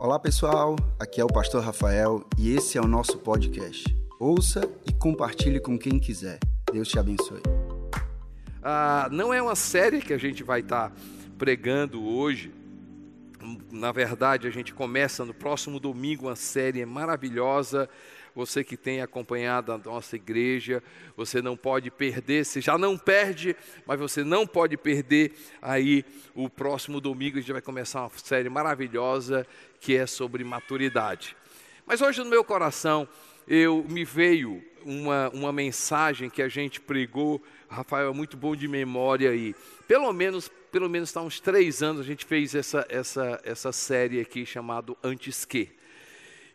Olá pessoal, aqui é o Pastor Rafael e esse é o nosso podcast. Ouça e compartilhe com quem quiser. Deus te abençoe. Ah, não é uma série que a gente vai estar tá pregando hoje. Na verdade, a gente começa no próximo domingo uma série maravilhosa você que tem acompanhado a nossa igreja, você não pode perder, você já não perde, mas você não pode perder aí o próximo domingo a gente vai começar uma série maravilhosa que é sobre maturidade. Mas hoje no meu coração eu me veio uma, uma mensagem que a gente pregou, Rafael é muito bom de memória aí. Pelo menos, pelo menos está uns três anos a gente fez essa, essa, essa série aqui chamado Antes Que.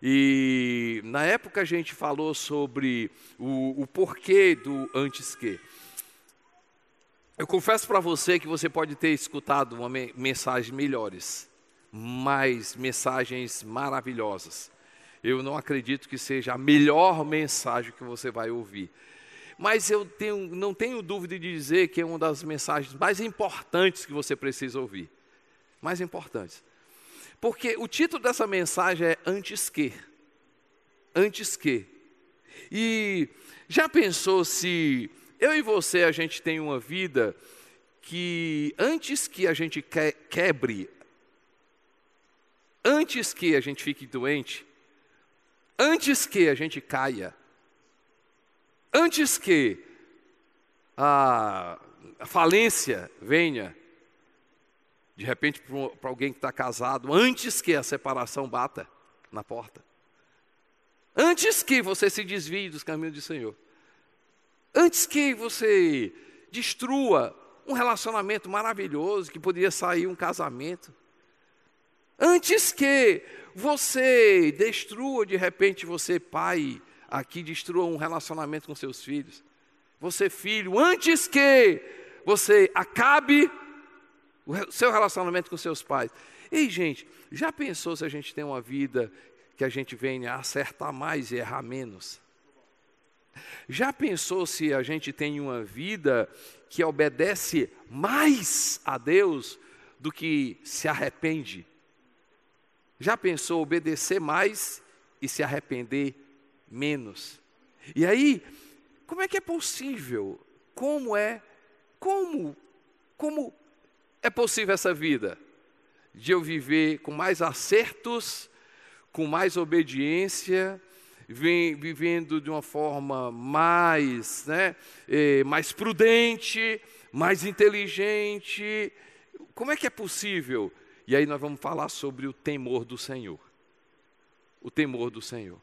E na época a gente falou sobre o, o porquê do antes que. Eu confesso para você que você pode ter escutado uma me mensagem melhores, mais mensagens maravilhosas. Eu não acredito que seja a melhor mensagem que você vai ouvir. Mas eu tenho, não tenho dúvida de dizer que é uma das mensagens mais importantes que você precisa ouvir. Mais importantes. Porque o título dessa mensagem é Antes que. Antes que. E já pensou se eu e você a gente tem uma vida que antes que a gente quebre, antes que a gente fique doente, antes que a gente caia, antes que a falência venha, de repente, para alguém que está casado, antes que a separação bata na porta. Antes que você se desvie dos caminhos do Senhor. Antes que você destrua um relacionamento maravilhoso que poderia sair um casamento. Antes que você destrua, de repente, você, pai, aqui destrua um relacionamento com seus filhos. Você, filho, antes que você acabe o seu relacionamento com seus pais. Ei, gente, já pensou se a gente tem uma vida que a gente venha acertar mais e errar menos? Já pensou se a gente tem uma vida que obedece mais a Deus do que se arrepende? Já pensou obedecer mais e se arrepender menos? E aí, como é que é possível? Como é? Como? Como é possível essa vida? De eu viver com mais acertos, com mais obediência, vivendo de uma forma mais, né, eh, mais prudente, mais inteligente. Como é que é possível? E aí nós vamos falar sobre o temor do Senhor. O temor do Senhor.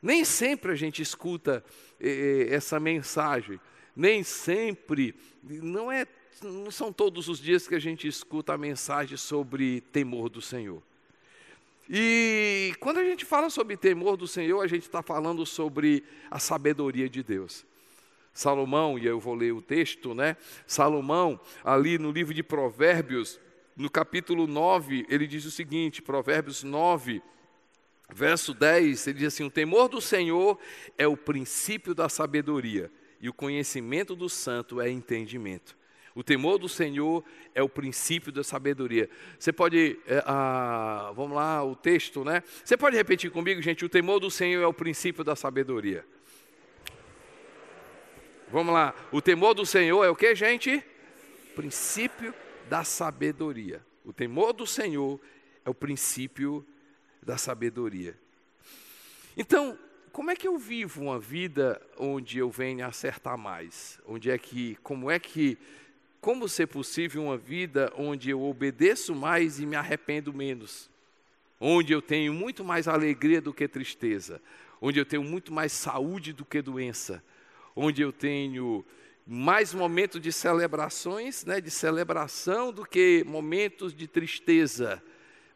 Nem sempre a gente escuta eh, eh essa mensagem, nem sempre, não é não são todos os dias que a gente escuta a mensagem sobre temor do Senhor. E quando a gente fala sobre temor do Senhor, a gente está falando sobre a sabedoria de Deus. Salomão, e eu vou ler o texto, né? Salomão, ali no livro de Provérbios, no capítulo 9, ele diz o seguinte: Provérbios 9, verso 10, ele diz assim: O temor do Senhor é o princípio da sabedoria, e o conhecimento do santo é entendimento. O temor do Senhor é o princípio da sabedoria. Você pode, é, vamos lá, o texto, né? Você pode repetir comigo, gente? O temor do Senhor é o princípio da sabedoria. Vamos lá. O temor do Senhor é o que, gente? Princípio da sabedoria. O temor do Senhor é o princípio da sabedoria. Então, como é que eu vivo uma vida onde eu venho acertar mais? Onde é que, como é que como ser possível uma vida onde eu obedeço mais e me arrependo menos? Onde eu tenho muito mais alegria do que tristeza? Onde eu tenho muito mais saúde do que doença? Onde eu tenho mais momentos de celebrações, né, de celebração do que momentos de tristeza?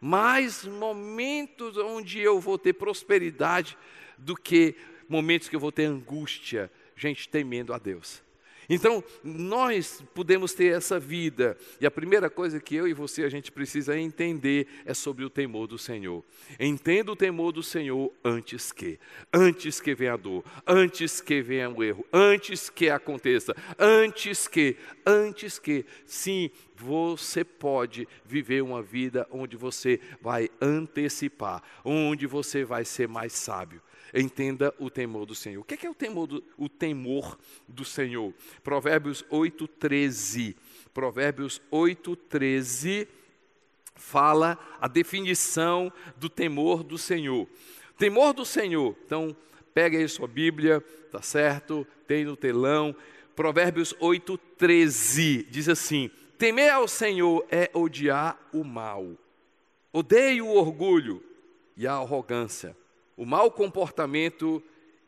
Mais momentos onde eu vou ter prosperidade do que momentos que eu vou ter angústia, gente temendo a Deus. Então, nós podemos ter essa vida, e a primeira coisa que eu e você a gente precisa entender é sobre o temor do Senhor. Entenda o temor do Senhor antes que, antes que venha a dor, antes que venha o erro, antes que aconteça, antes que, antes que, sim, você pode viver uma vida onde você vai antecipar, onde você vai ser mais sábio. Entenda o temor do Senhor. O que é, o, temor do, o temor do Senhor? Provérbios 8, 13. Provérbios 8, 13 fala a definição do temor do Senhor. Temor do Senhor. Então, pega aí sua Bíblia, tá certo? Tem no telão. Provérbios 8, 13 diz assim: Temer ao Senhor é odiar o mal. Odeio o orgulho e a arrogância o mau comportamento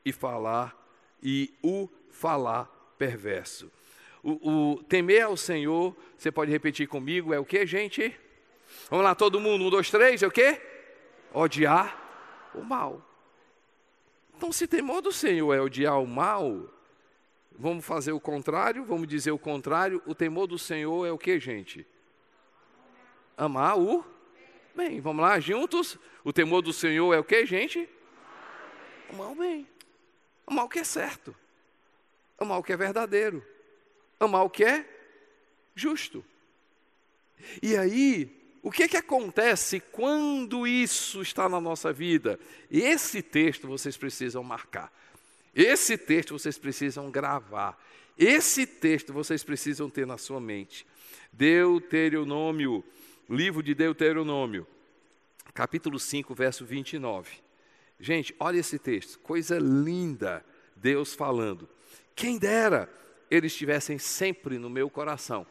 e falar e o falar perverso. O, o, temer ao Senhor, você pode repetir comigo, é o que, gente? Vamos lá, todo mundo, um, dois, três, é o que? Odiar o mal. Então, se temor do Senhor é odiar o mal, vamos fazer o contrário, vamos dizer o contrário, o temor do Senhor é o que, gente? Amar o bem. Vamos lá, juntos? O temor do Senhor é o que, gente? O bem. Amar o que é certo. Amar o que é verdadeiro. Amar o que é justo. E aí, o que, que acontece quando isso está na nossa vida? Esse texto vocês precisam marcar. Esse texto vocês precisam gravar. Esse texto vocês precisam ter na sua mente. Deuteronômio, livro de Deuteronômio, capítulo 5, verso 29. Gente, olha esse texto, coisa linda, Deus falando. Quem dera eles estivessem sempre no meu coração.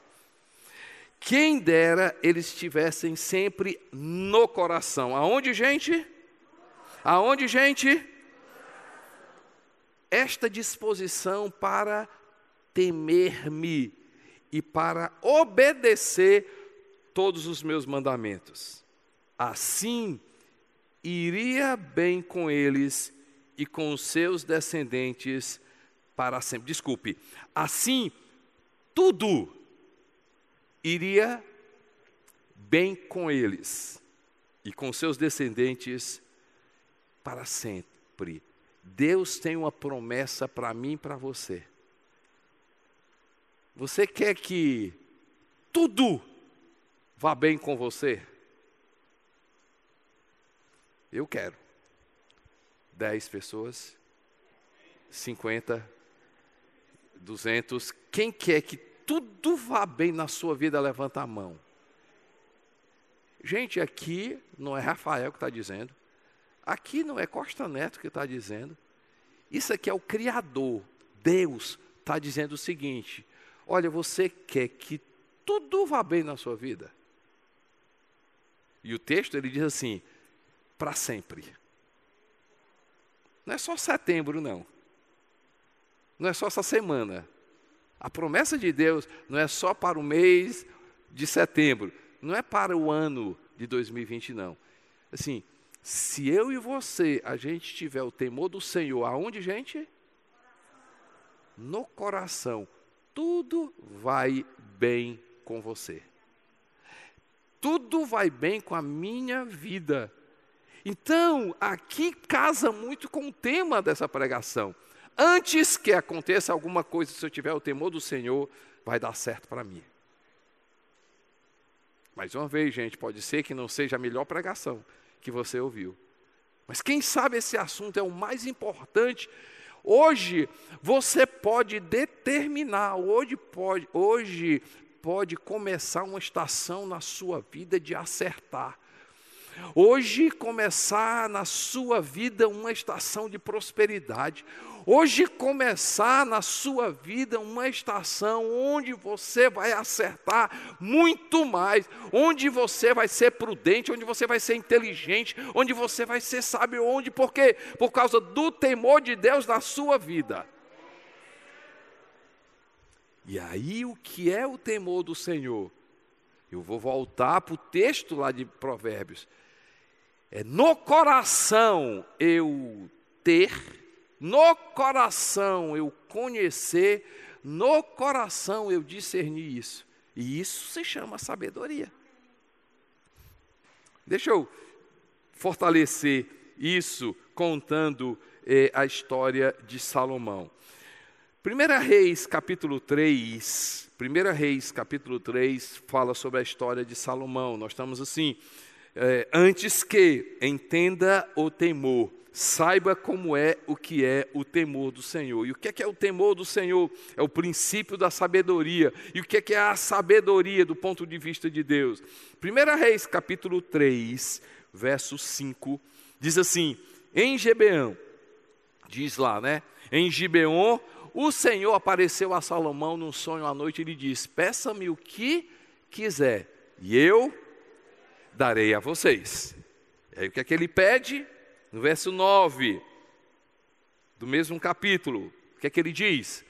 Quem dera eles estivessem sempre no coração. Aonde, gente? Aonde, gente? Esta disposição para temer-me e para obedecer todos os meus mandamentos. Assim iria bem com eles e com os seus descendentes para sempre. Desculpe, assim tudo iria bem com eles e com seus descendentes para sempre. Deus tem uma promessa para mim e para você. Você quer que tudo vá bem com você? Eu quero. Dez pessoas, cinquenta, duzentos. Quem quer que tudo vá bem na sua vida, levanta a mão. Gente, aqui não é Rafael que está dizendo. Aqui não é Costa Neto que está dizendo. Isso aqui é o Criador. Deus está dizendo o seguinte: olha, você quer que tudo vá bem na sua vida? E o texto ele diz assim: para sempre. Não é só setembro, não. Não é só essa semana. A promessa de Deus não é só para o mês de setembro, não é para o ano de 2020, não. Assim, se eu e você, a gente tiver o temor do Senhor, aonde, gente? No coração, tudo vai bem com você. Tudo vai bem com a minha vida. Então, aqui casa muito com o tema dessa pregação. Antes que aconteça alguma coisa, se eu tiver o temor do Senhor, vai dar certo para mim. Mais uma vez, gente, pode ser que não seja a melhor pregação que você ouviu. Mas quem sabe esse assunto é o mais importante. Hoje você pode determinar, hoje pode, hoje pode começar uma estação na sua vida de acertar. Hoje começar na sua vida uma estação de prosperidade. Hoje começar na sua vida uma estação onde você vai acertar muito mais, onde você vai ser prudente, onde você vai ser inteligente, onde você vai ser sábio, onde por quê? Por causa do temor de Deus na sua vida. E aí o que é o temor do Senhor? Eu vou voltar para o texto lá de Provérbios é no coração eu ter, no coração eu conhecer, no coração eu discernir isso. E isso se chama sabedoria. Deixa eu fortalecer isso contando eh, a história de Salomão. 1 Reis, capítulo 3, 1 Reis, capítulo 3, fala sobre a história de Salomão. Nós estamos assim, é, antes que entenda o temor, saiba como é o que é o temor do Senhor. E o que é, que é o temor do Senhor? É o princípio da sabedoria. E o que é, que é a sabedoria do ponto de vista de Deus? 1 Reis, capítulo 3, verso 5, diz assim: Em Gibeão, diz lá, né? Em Gibeon, o Senhor apareceu a Salomão num sonho à noite e lhe disse: Peça-me o que quiser, e eu darei a vocês. E aí o que é que ele pede? No verso 9 do mesmo capítulo, o que é que ele diz?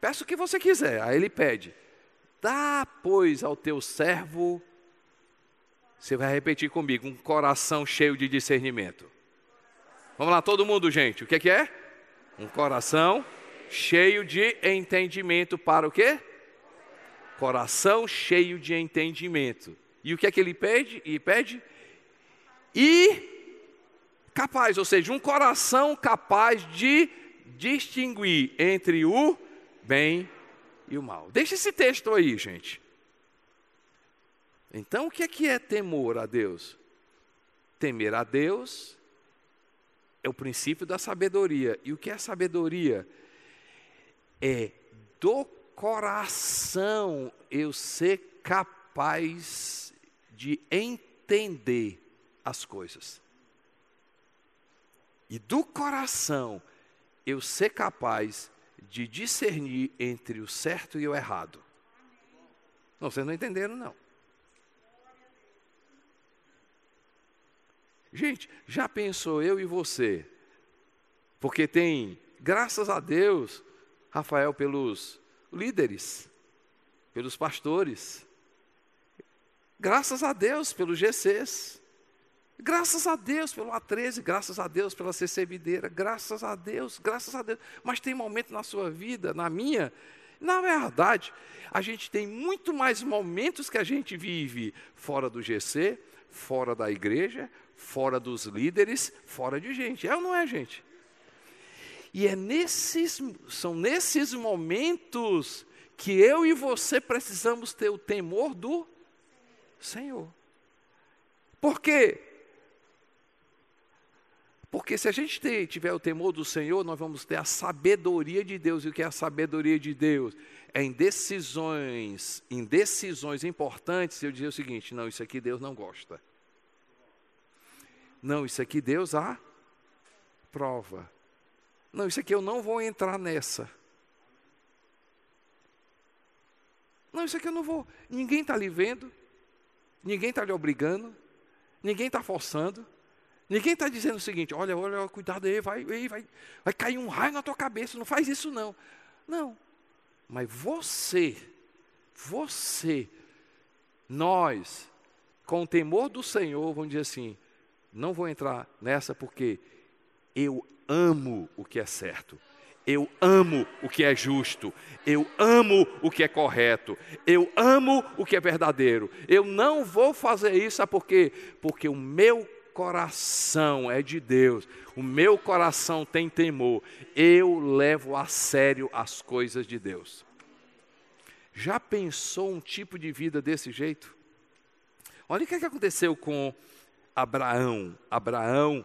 Peça o que você quiser. Aí ele pede: Dá, pois, ao teu servo, você vai repetir comigo, um coração cheio de discernimento. Vamos lá, todo mundo, gente. O que é que é? Um coração cheio de entendimento para o quê? Coração cheio de entendimento. E o que é que ele pede? E pede? E capaz, ou seja, um coração capaz de distinguir entre o bem e o mal. Deixa esse texto aí, gente. Então, o que é que é temor a Deus? Temer a Deus é o princípio da sabedoria. E o que é sabedoria? É do coração eu ser capaz de entender as coisas. E do coração eu ser capaz de discernir entre o certo e o errado. Não, vocês não entenderam, não. Gente, já pensou eu e você? Porque tem, graças a Deus, Rafael, pelos líderes, pelos pastores, graças a Deus pelos GCs, Graças a Deus pelo A13, graças a Deus pela CC Videira, graças a Deus, graças a Deus. Mas tem momento na sua vida, na minha, na verdade, a gente tem muito mais momentos que a gente vive fora do GC, fora da igreja, fora dos líderes, fora de gente. É ou não é, gente? E é nesses, são nesses momentos que eu e você precisamos ter o temor do Senhor. Por quê? Porque se a gente ter, tiver o temor do Senhor, nós vamos ter a sabedoria de Deus. E o que é a sabedoria de Deus? É em decisões, em decisões importantes, eu dizer o seguinte: não, isso aqui Deus não gosta. Não, isso aqui Deus aprova. Não, isso aqui eu não vou entrar nessa. Não, isso aqui eu não vou. Ninguém está lhe vendo, ninguém está lhe obrigando, ninguém está forçando. Ninguém está dizendo o seguinte: olha, olha, cuidado aí, vai, vai, vai, vai cair um raio na tua cabeça, não faz isso não. Não. Mas você, você, nós, com o temor do Senhor, vamos dizer assim: não vou entrar nessa porque eu amo o que é certo. Eu amo o que é justo, eu amo o que é correto, eu amo o que é verdadeiro. Eu não vou fazer isso, sabe por quê? Porque o meu coração é de Deus, o meu coração tem temor, eu levo a sério as coisas de Deus. Já pensou um tipo de vida desse jeito? Olha o que, é que aconteceu com Abraão. Abraão,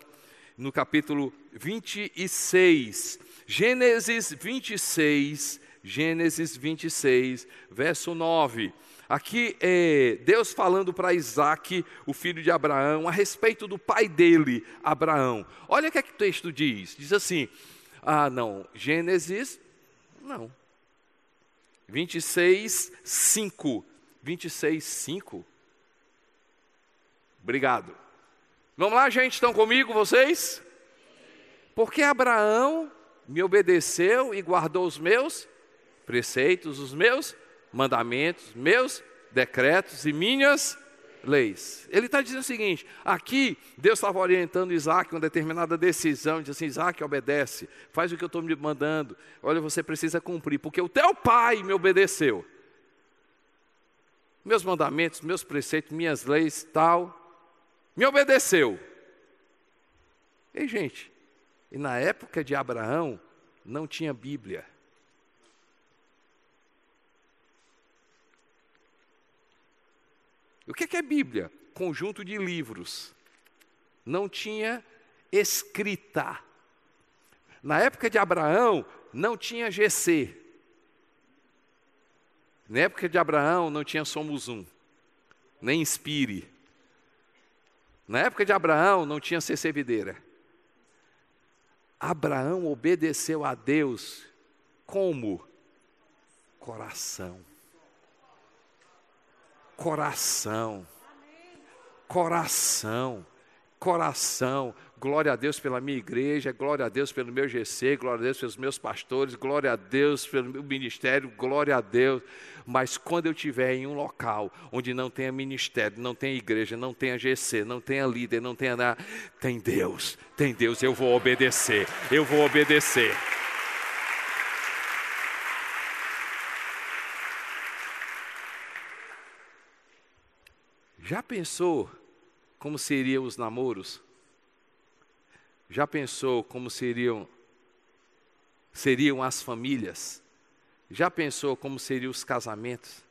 no capítulo 26, Gênesis 26, Gênesis 26, verso 9. Aqui é Deus falando para Isaac, o filho de Abraão, a respeito do pai dele, Abraão. Olha o que, é que o texto diz: diz assim, ah, não, Gênesis, não. 26, 5. 26, 5. Obrigado. Vamos lá, gente, estão comigo vocês? Porque Abraão me obedeceu e guardou os meus preceitos, os meus mandamentos, meus decretos e minhas leis. Ele está dizendo o seguinte: aqui Deus estava orientando Isaac uma determinada decisão, diz assim: Isaac, obedece, faz o que eu estou me mandando. Olha, você precisa cumprir, porque o teu pai me obedeceu. Meus mandamentos, meus preceitos, minhas leis, tal, me obedeceu. Ei, gente, e na época de Abraão, não tinha Bíblia. O que é Bíblia? Conjunto de livros. Não tinha escrita. Na época de Abraão, não tinha GC. Na época de Abraão, não tinha Somos Um, nem Inspire. Na época de Abraão, não tinha CC Videira. Abraão obedeceu a Deus como? Coração. Coração. Coração. Coração. Glória a Deus pela minha igreja, glória a Deus pelo meu GC, glória a Deus pelos meus pastores, glória a Deus pelo meu ministério, glória a Deus. Mas quando eu estiver em um local onde não tenha ministério, não tenha igreja, não tenha GC, não tenha líder, não tenha nada, tem Deus, tem Deus, eu vou obedecer, eu vou obedecer. Já pensou como seriam os namoros? Já pensou como seriam seriam as famílias? Já pensou como seriam os casamentos?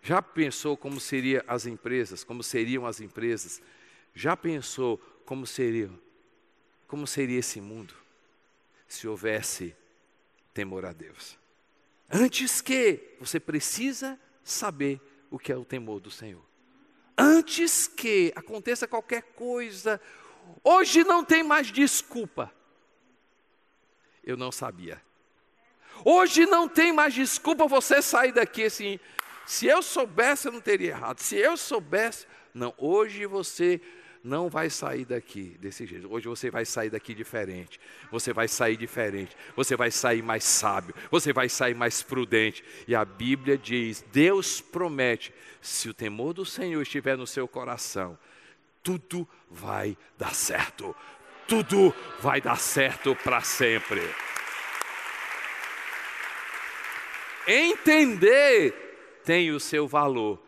Já pensou como seriam as empresas? Como seriam as empresas? Já pensou como seriam? Como seria esse mundo se houvesse temor a Deus? Antes que você precisa saber o que é o temor do Senhor. Antes que aconteça qualquer coisa, Hoje não tem mais desculpa. Eu não sabia. Hoje não tem mais desculpa você sair daqui assim. Se eu soubesse, eu não teria errado. Se eu soubesse, não. Hoje você não vai sair daqui desse jeito. Hoje você vai sair daqui diferente. Você vai sair diferente. Você vai sair mais sábio. Você vai sair mais prudente. E a Bíblia diz: Deus promete: se o temor do Senhor estiver no seu coração, tudo vai dar certo. Tudo vai dar certo para sempre. Entender tem o seu valor,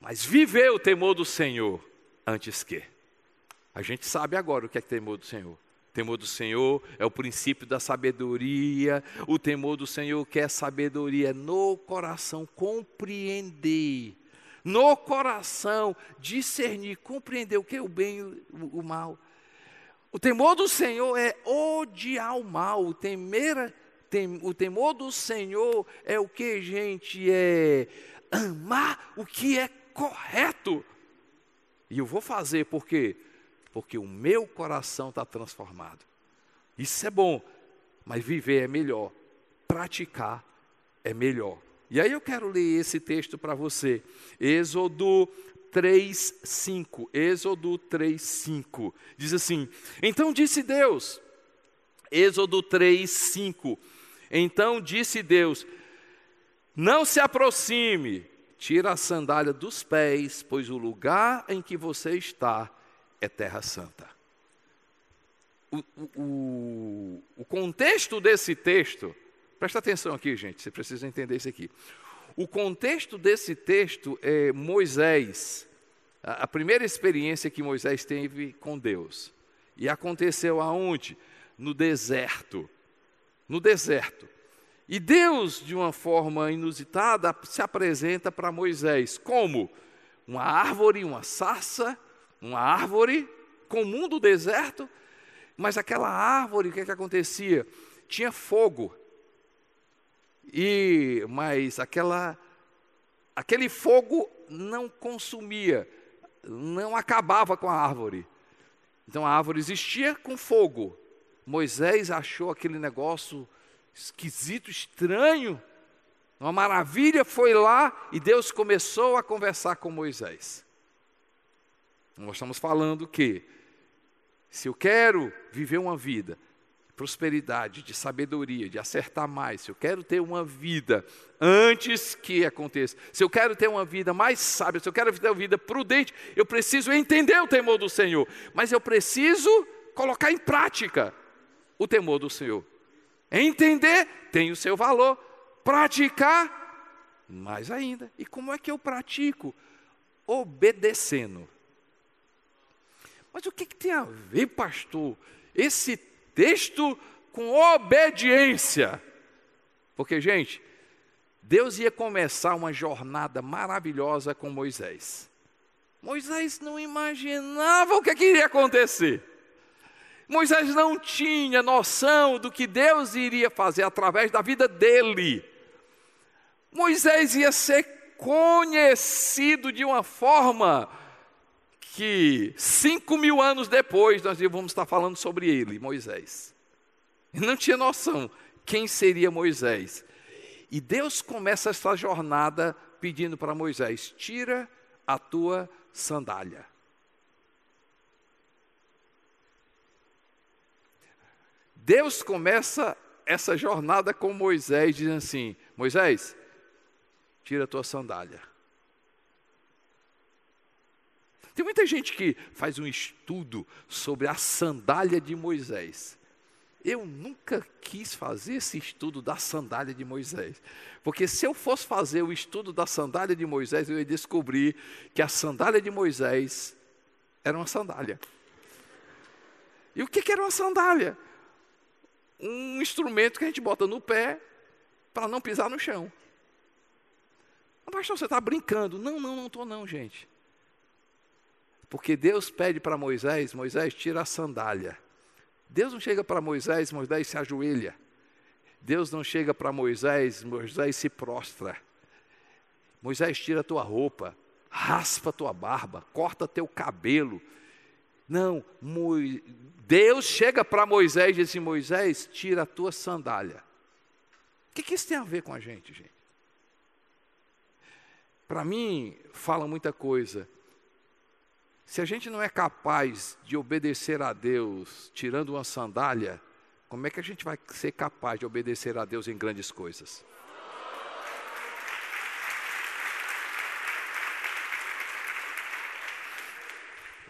mas viver o temor do Senhor antes que. A gente sabe agora o que é temor do Senhor. Temor do Senhor é o princípio da sabedoria. O temor do Senhor quer sabedoria no coração, compreender no coração, discernir, compreender o que é o bem e o, mal. O temor do Senhor é odiar o mal, o temer, tem, o temor do Senhor é o que, gente, é amar o que é correto. E eu vou fazer por quê? Porque o meu coração está transformado. Isso é bom, mas viver é melhor, praticar é melhor. E aí eu quero ler esse texto para você. Êxodo 3, 5. Êxodo 3, 5. Diz assim: Então disse Deus, Êxodo 3, 5. Então disse Deus: Não se aproxime, tira a sandália dos pés, pois o lugar em que você está é terra santa. O, o, o contexto desse texto Presta atenção aqui, gente, você precisa entender isso aqui. O contexto desse texto é Moisés, a primeira experiência que Moisés teve com Deus. E aconteceu aonde? No deserto. No deserto. E Deus, de uma forma inusitada, se apresenta para Moisés como uma árvore, uma sarça, uma árvore comum do deserto, mas aquela árvore, o que, é que acontecia? Tinha fogo. E mas aquela aquele fogo não consumia, não acabava com a árvore. Então a árvore existia com fogo. Moisés achou aquele negócio esquisito, estranho. Uma maravilha foi lá e Deus começou a conversar com Moisés. Nós estamos falando que se eu quero viver uma vida prosperidade, de sabedoria, de acertar mais, se eu quero ter uma vida antes que aconteça, se eu quero ter uma vida mais sábia, se eu quero ter uma vida prudente, eu preciso entender o temor do Senhor, mas eu preciso colocar em prática o temor do Senhor. Entender tem o seu valor, praticar mais ainda. E como é que eu pratico? Obedecendo. Mas o que, que tem a ver, pastor, esse texto com obediência. Porque, gente, Deus ia começar uma jornada maravilhosa com Moisés. Moisés não imaginava o que, que iria acontecer. Moisés não tinha noção do que Deus iria fazer através da vida dele. Moisés ia ser conhecido de uma forma que cinco mil anos depois nós vamos estar falando sobre ele, Moisés. Ele não tinha noção quem seria Moisés. E Deus começa essa jornada pedindo para Moisés: tira a tua sandália. Deus começa essa jornada com Moisés, dizendo assim: Moisés, tira a tua sandália. Tem muita gente que faz um estudo sobre a sandália de Moisés. Eu nunca quis fazer esse estudo da sandália de Moisés. Porque se eu fosse fazer o estudo da sandália de Moisés, eu ia descobrir que a sandália de Moisés era uma sandália. E o que, que era uma sandália? um instrumento que a gente bota no pé para não pisar no chão. Mas, pastor, você está brincando. Não, não, não estou não, gente. Porque Deus pede para Moisés, Moisés, tira a sandália. Deus não chega para Moisés, Moisés se ajoelha. Deus não chega para Moisés, Moisés se prostra. Moisés, tira a tua roupa, raspa a tua barba, corta teu cabelo. Não, Deus chega para Moisés e diz assim: Moisés, tira a tua sandália. O que, que isso tem a ver com a gente, gente? Para mim, fala muita coisa. Se a gente não é capaz de obedecer a Deus tirando uma sandália, como é que a gente vai ser capaz de obedecer a Deus em grandes coisas?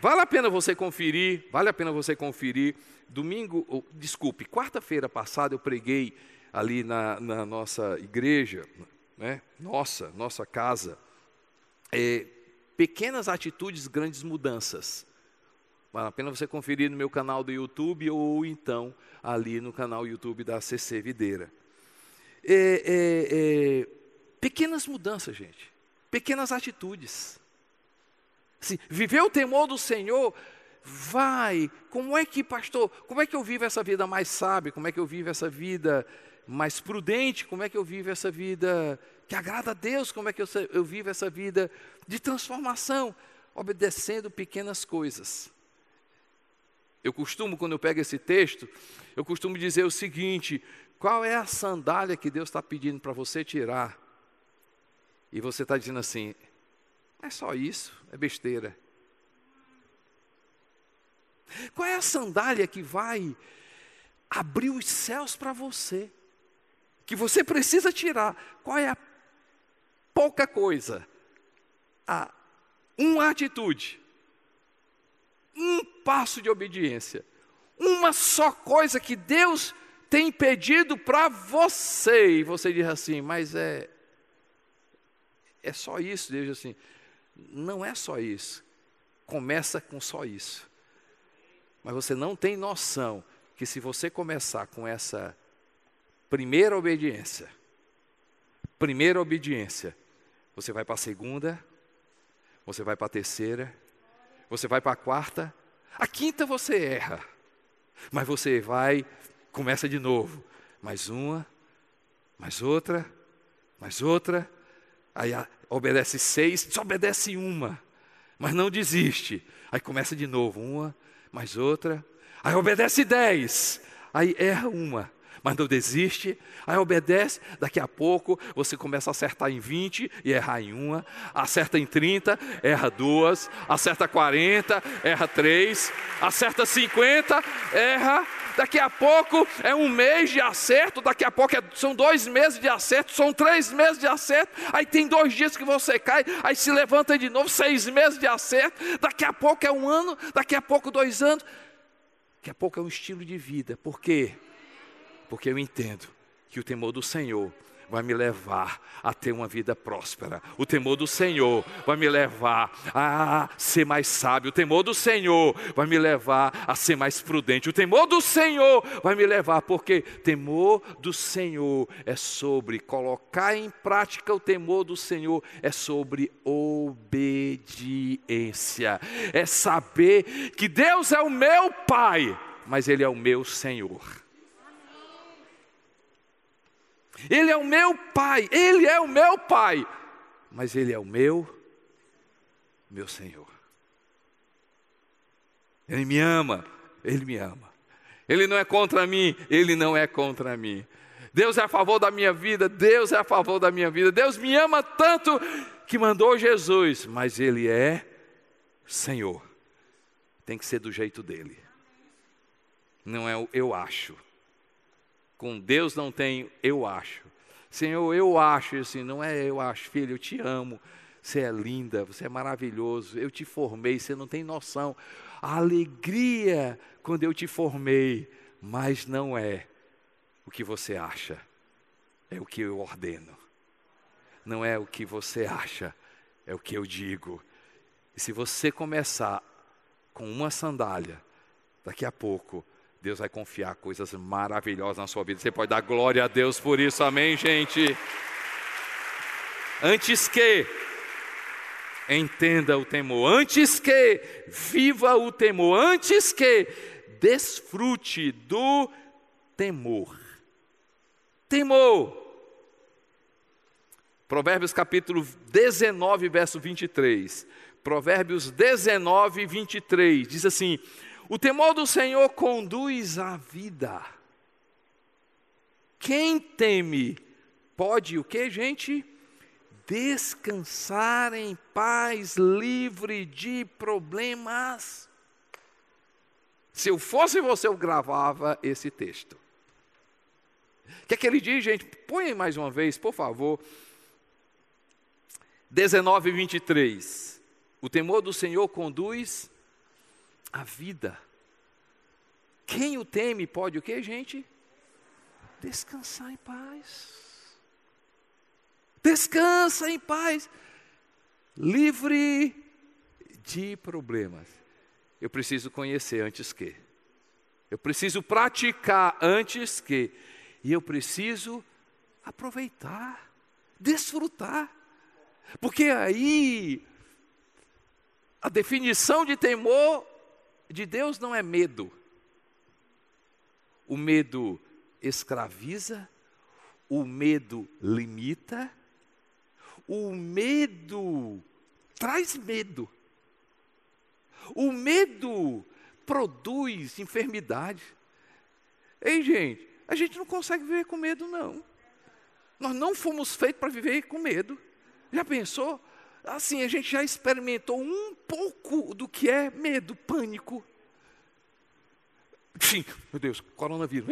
Vale a pena você conferir, vale a pena você conferir. Domingo, oh, desculpe, quarta-feira passada eu preguei ali na, na nossa igreja, né? nossa, nossa casa, é, pequenas atitudes, grandes mudanças. Vale a pena você conferir no meu canal do YouTube ou então ali no canal YouTube da CC Videira. É, é, é, pequenas mudanças, gente. Pequenas atitudes. Assim, viver o temor do Senhor, vai. Como é que, pastor, como é que eu vivo essa vida mais sábia? Como é que eu vivo essa vida mais prudente? Como é que eu vivo essa vida que agrada a Deus? Como é que eu, eu vivo essa vida de transformação? Obedecendo pequenas coisas. Eu costumo, quando eu pego esse texto, eu costumo dizer o seguinte: qual é a sandália que Deus está pedindo para você tirar? E você está dizendo assim: é só isso, é besteira. Qual é a sandália que vai abrir os céus para você? Que você precisa tirar. Qual é a pouca coisa? A uma atitude. Um passo de obediência. Uma só coisa que Deus tem pedido para você. E você diz assim, mas é. É só isso, Deus diz assim. Não é só isso. Começa com só isso. Mas você não tem noção que se você começar com essa primeira obediência, primeira obediência, você vai para a segunda, você vai para a terceira, você vai para a quarta, a quinta você erra, mas você vai, começa de novo, mais uma, mais outra, mais outra, aí obedece seis, desobedece uma, mas não desiste. Aí começa de novo, uma, mais outra. Aí obedece dez, aí erra uma, mas não desiste. Aí obedece, daqui a pouco você começa a acertar em 20 e errar em uma, acerta em 30, erra duas, acerta 40, erra três, acerta 50, erra. Daqui a pouco é um mês de acerto, daqui a pouco é, são dois meses de acerto, são três meses de acerto, aí tem dois dias que você cai, aí se levanta de novo, seis meses de acerto, daqui a pouco é um ano, daqui a pouco dois anos, daqui a pouco é um estilo de vida, por quê? Porque eu entendo que o temor do Senhor vai me levar a ter uma vida próspera. O temor do Senhor vai me levar a ser mais sábio. O temor do Senhor vai me levar a ser mais prudente. O temor do Senhor vai me levar, porque temor do Senhor é sobre colocar em prática o temor do Senhor, é sobre obediência. É saber que Deus é o meu Pai, mas Ele é o meu Senhor. Ele é o meu pai, ele é o meu pai, mas ele é o meu, meu Senhor. Ele me ama, ele me ama. Ele não é contra mim, ele não é contra mim. Deus é a favor da minha vida, Deus é a favor da minha vida. Deus me ama tanto que mandou Jesus, mas ele é Senhor. Tem que ser do jeito dele. Não é o eu acho. Com Deus não tem eu acho. Senhor, eu acho, assim, não é eu acho, filho, eu te amo. Você é linda, você é maravilhoso. Eu te formei, você não tem noção. A alegria quando eu te formei, mas não é o que você acha, é o que eu ordeno. Não é o que você acha, é o que eu digo. E se você começar com uma sandália, daqui a pouco Deus vai confiar coisas maravilhosas na sua vida. Você pode dar glória a Deus por isso, amém, gente? Antes que entenda o temor, antes que viva o temor, antes que desfrute do temor. Temor. Provérbios capítulo 19, verso 23. Provérbios 19, 23 diz assim: o temor do Senhor conduz à vida. Quem teme pode o que, gente? Descansar em paz, livre de problemas. Se eu fosse você, eu gravava esse texto. O que é que ele diz, gente? Põe mais uma vez, por favor. 19 e 23. O temor do Senhor conduz a vida. Quem o teme pode o que, gente? Descansar em paz. Descansa em paz. Livre de problemas. Eu preciso conhecer antes que. Eu preciso praticar antes que. E eu preciso aproveitar, desfrutar. Porque aí a definição de temor de Deus não é medo. O medo escraviza, o medo limita, o medo traz medo. O medo produz enfermidade. Ei, gente, a gente não consegue viver com medo, não. Nós não fomos feitos para viver com medo. Já pensou? Assim, a gente já experimentou um pouco do que é medo, pânico. Sim, meu Deus, coronavírus.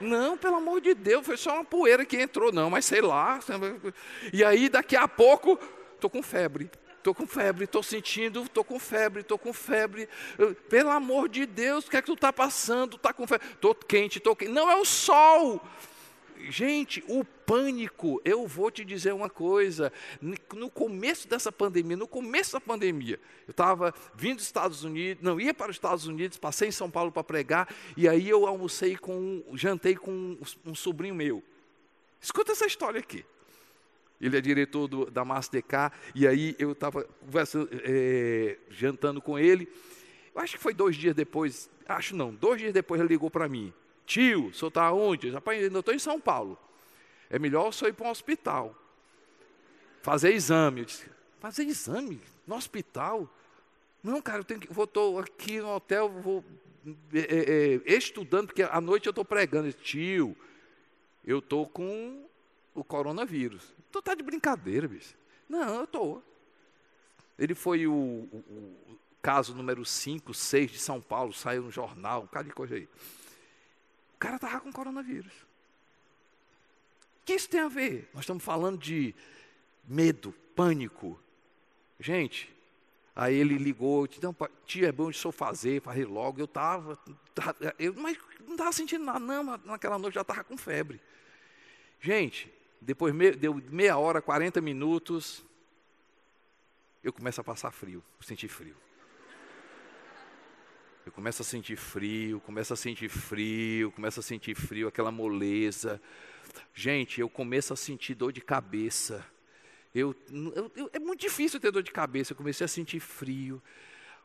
Não, pelo amor de Deus, foi só uma poeira que entrou, não, mas sei lá. E aí, daqui a pouco, estou com febre. Estou com febre, estou sentindo, estou com febre, estou com febre. Pelo amor de Deus, o que é que tu está passando? Está com febre? Estou quente, estou quente. Não é o sol. Gente, o pânico, eu vou te dizer uma coisa, no começo dessa pandemia, no começo da pandemia, eu estava vindo dos Estados Unidos, não ia para os Estados Unidos, passei em São Paulo para pregar, e aí eu almocei com, jantei com um sobrinho meu. Escuta essa história aqui. Ele é diretor do, da Mastercard, e aí eu estava é, jantando com ele. Eu acho que foi dois dias depois, acho não, dois dias depois ele ligou para mim. Tio, o senhor está onde? Rapaz, ainda estou em São Paulo. É melhor o senhor ir para um hospital. Fazer exame. Eu disse, fazer exame? No hospital? Não, cara, eu tenho que. Estou aqui no hotel, vou é, é, é, estudando, porque à noite eu estou pregando. Disse, Tio, eu estou com o coronavírus. Tu está de brincadeira, bicho. Não, eu estou. Ele foi o, o, o caso número 5, 6 de São Paulo, saiu no jornal, um bocado de coisa aí cara estava com coronavírus. O que isso tem a ver? Nós estamos falando de medo, pânico. Gente, aí ele ligou, não, tia, é bom de só fazer, fazer logo. Eu estava, eu, mas não estava sentindo nada, não, naquela noite já estava com febre. Gente, depois me, deu meia hora, 40 minutos, eu começo a passar frio, sentir frio. Eu começo a sentir frio, começo a sentir frio, começo a sentir frio, aquela moleza. Gente, eu começo a sentir dor de cabeça. Eu, eu, eu, é muito difícil ter dor de cabeça. Eu comecei a sentir frio,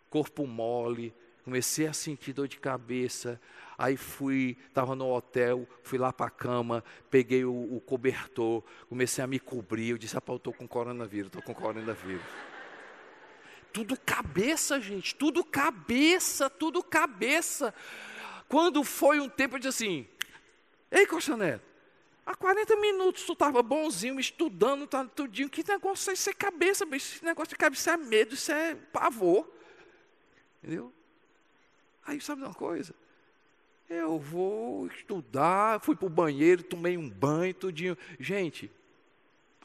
corpo mole, comecei a sentir dor de cabeça. Aí fui, estava no hotel, fui lá para a cama, peguei o, o, cobertor, comecei a me cobrir. Eu disse: ah, eu estou com coronavírus, estou com coronavírus. Tudo cabeça, gente, tudo cabeça, tudo cabeça. Quando foi um tempo, eu disse assim: Ei, Costa Neto, há 40 minutos tu estava bonzinho, estudando, tá, tudinho. Que negócio é isso? é cabeça, bicho. Esse negócio de cabeça é medo, isso é pavor. Entendeu? Aí sabe uma coisa? Eu vou estudar, fui para o banheiro, tomei um banho, tudinho. Gente,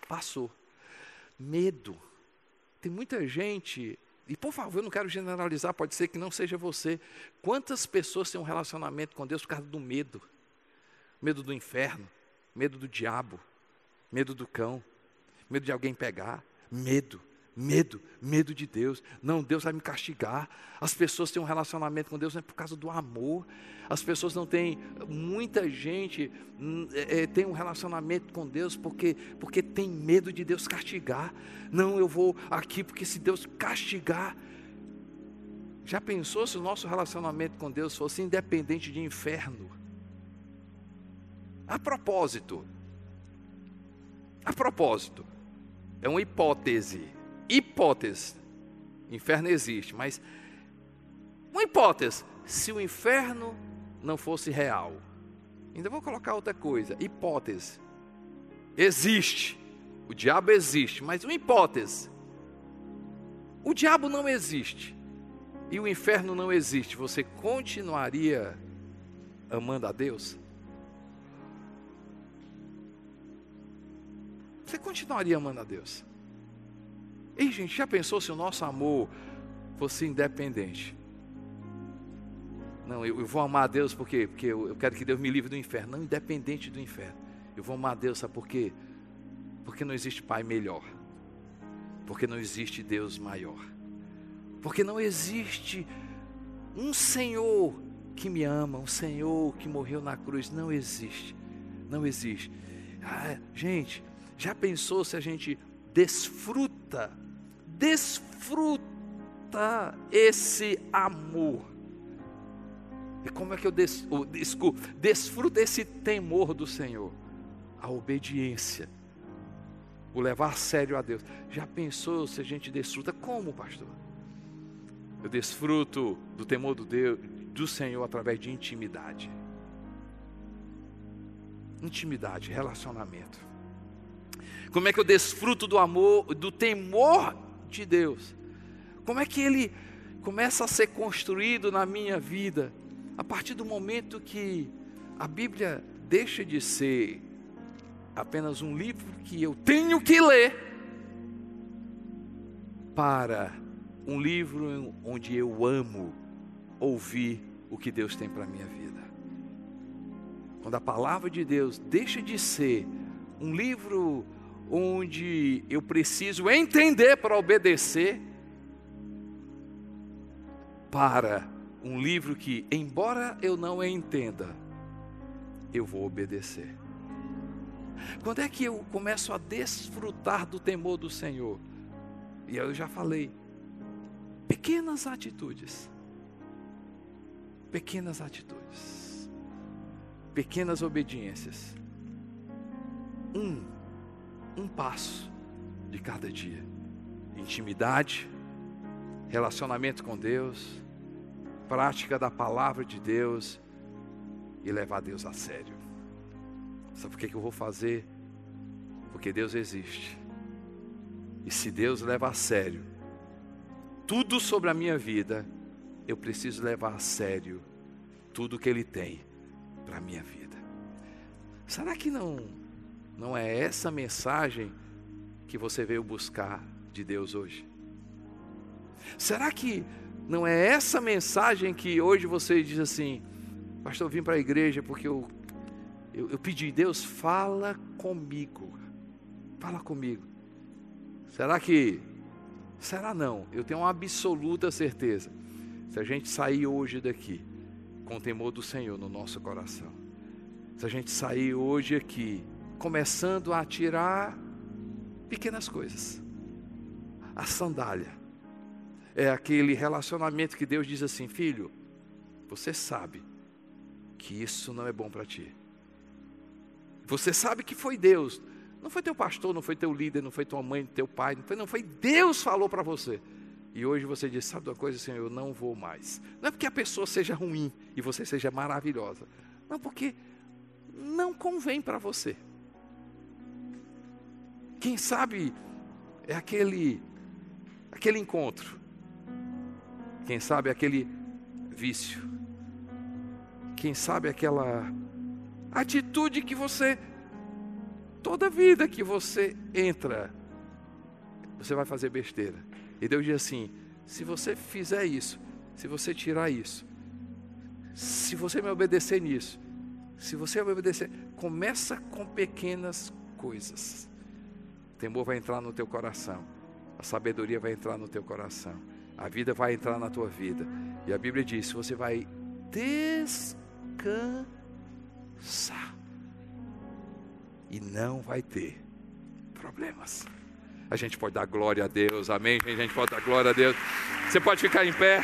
passou. Medo. Tem muita gente, e por favor, eu não quero generalizar, pode ser que não seja você. Quantas pessoas têm um relacionamento com Deus por causa do medo? Medo do inferno, medo do diabo, medo do cão, medo de alguém pegar, medo. Medo, medo de Deus. Não, Deus vai me castigar. As pessoas têm um relacionamento com Deus não é por causa do amor. As pessoas não têm, muita gente é, tem um relacionamento com Deus porque, porque tem medo de Deus castigar. Não, eu vou aqui porque se Deus castigar. Já pensou se o nosso relacionamento com Deus fosse independente de inferno? A propósito, a propósito, é uma hipótese hipótese. Inferno existe, mas uma hipótese. Se o inferno não fosse real, ainda vou colocar outra coisa: hipótese. Existe, o diabo existe, mas uma hipótese. O diabo não existe e o inferno não existe. Você continuaria amando a Deus? Você continuaria amando a Deus? Ei, gente, já pensou se o nosso amor fosse independente? Não, eu, eu vou amar a Deus porque, porque eu, eu, quero que Deus me livre do inferno. Não, independente do inferno. Eu vou amar a Deus, sabe por quê? Porque não existe Pai melhor. Porque não existe Deus maior. Porque não existe um Senhor que me ama, um Senhor que morreu na cruz. Não existe. Não existe. Ah, gente, já pensou se a gente desfruta desfruta esse amor. E como é que eu des, desfruto esse temor do Senhor? A obediência, o levar a sério a Deus. Já pensou se a gente desfruta? Como, pastor? Eu desfruto do temor do, Deus, do Senhor através de intimidade. Intimidade, relacionamento. Como é que eu desfruto do amor, do temor de Deus. Como é que ele começa a ser construído na minha vida? A partir do momento que a Bíblia deixa de ser apenas um livro que eu tenho que ler, para um livro onde eu amo ouvir o que Deus tem para a minha vida. Quando a palavra de Deus deixa de ser um livro onde eu preciso entender para obedecer, para um livro que, embora eu não entenda, eu vou obedecer. Quando é que eu começo a desfrutar do temor do Senhor? E eu já falei, pequenas atitudes, pequenas atitudes, pequenas obediências. Um um passo de cada dia. Intimidade, relacionamento com Deus, prática da palavra de Deus e levar Deus a sério. Sabe por que eu vou fazer? Porque Deus existe. E se Deus leva a sério tudo sobre a minha vida, eu preciso levar a sério tudo que Ele tem para a minha vida. Será que não não é essa mensagem que você veio buscar de Deus hoje? Será que não é essa mensagem que hoje você diz assim, pastor, eu vim para a igreja porque eu eu, eu pedi, Deus, fala comigo. Fala comigo. Será que. Será não? Eu tenho uma absoluta certeza. Se a gente sair hoje daqui com o temor do Senhor no nosso coração, se a gente sair hoje aqui começando a tirar pequenas coisas, a sandália, é aquele relacionamento que Deus diz assim: filho, você sabe que isso não é bom para ti. Você sabe que foi Deus, não foi teu pastor, não foi teu líder, não foi tua mãe, teu pai, não foi, não foi Deus falou para você. E hoje você diz: sabe uma coisa, Senhor, eu não vou mais. Não é porque a pessoa seja ruim e você seja maravilhosa, não, porque não convém para você. Quem sabe é aquele aquele encontro. Quem sabe é aquele vício. Quem sabe é aquela atitude que você toda vida que você entra, você vai fazer besteira. E Deus diz assim: se você fizer isso, se você tirar isso, se você me obedecer nisso, se você me obedecer, começa com pequenas coisas. Temor vai entrar no teu coração, a sabedoria vai entrar no teu coração, a vida vai entrar na tua vida. E a Bíblia diz: você vai descansar e não vai ter problemas. A gente pode dar glória a Deus, amém? A gente pode dar glória a Deus. Você pode ficar em pé.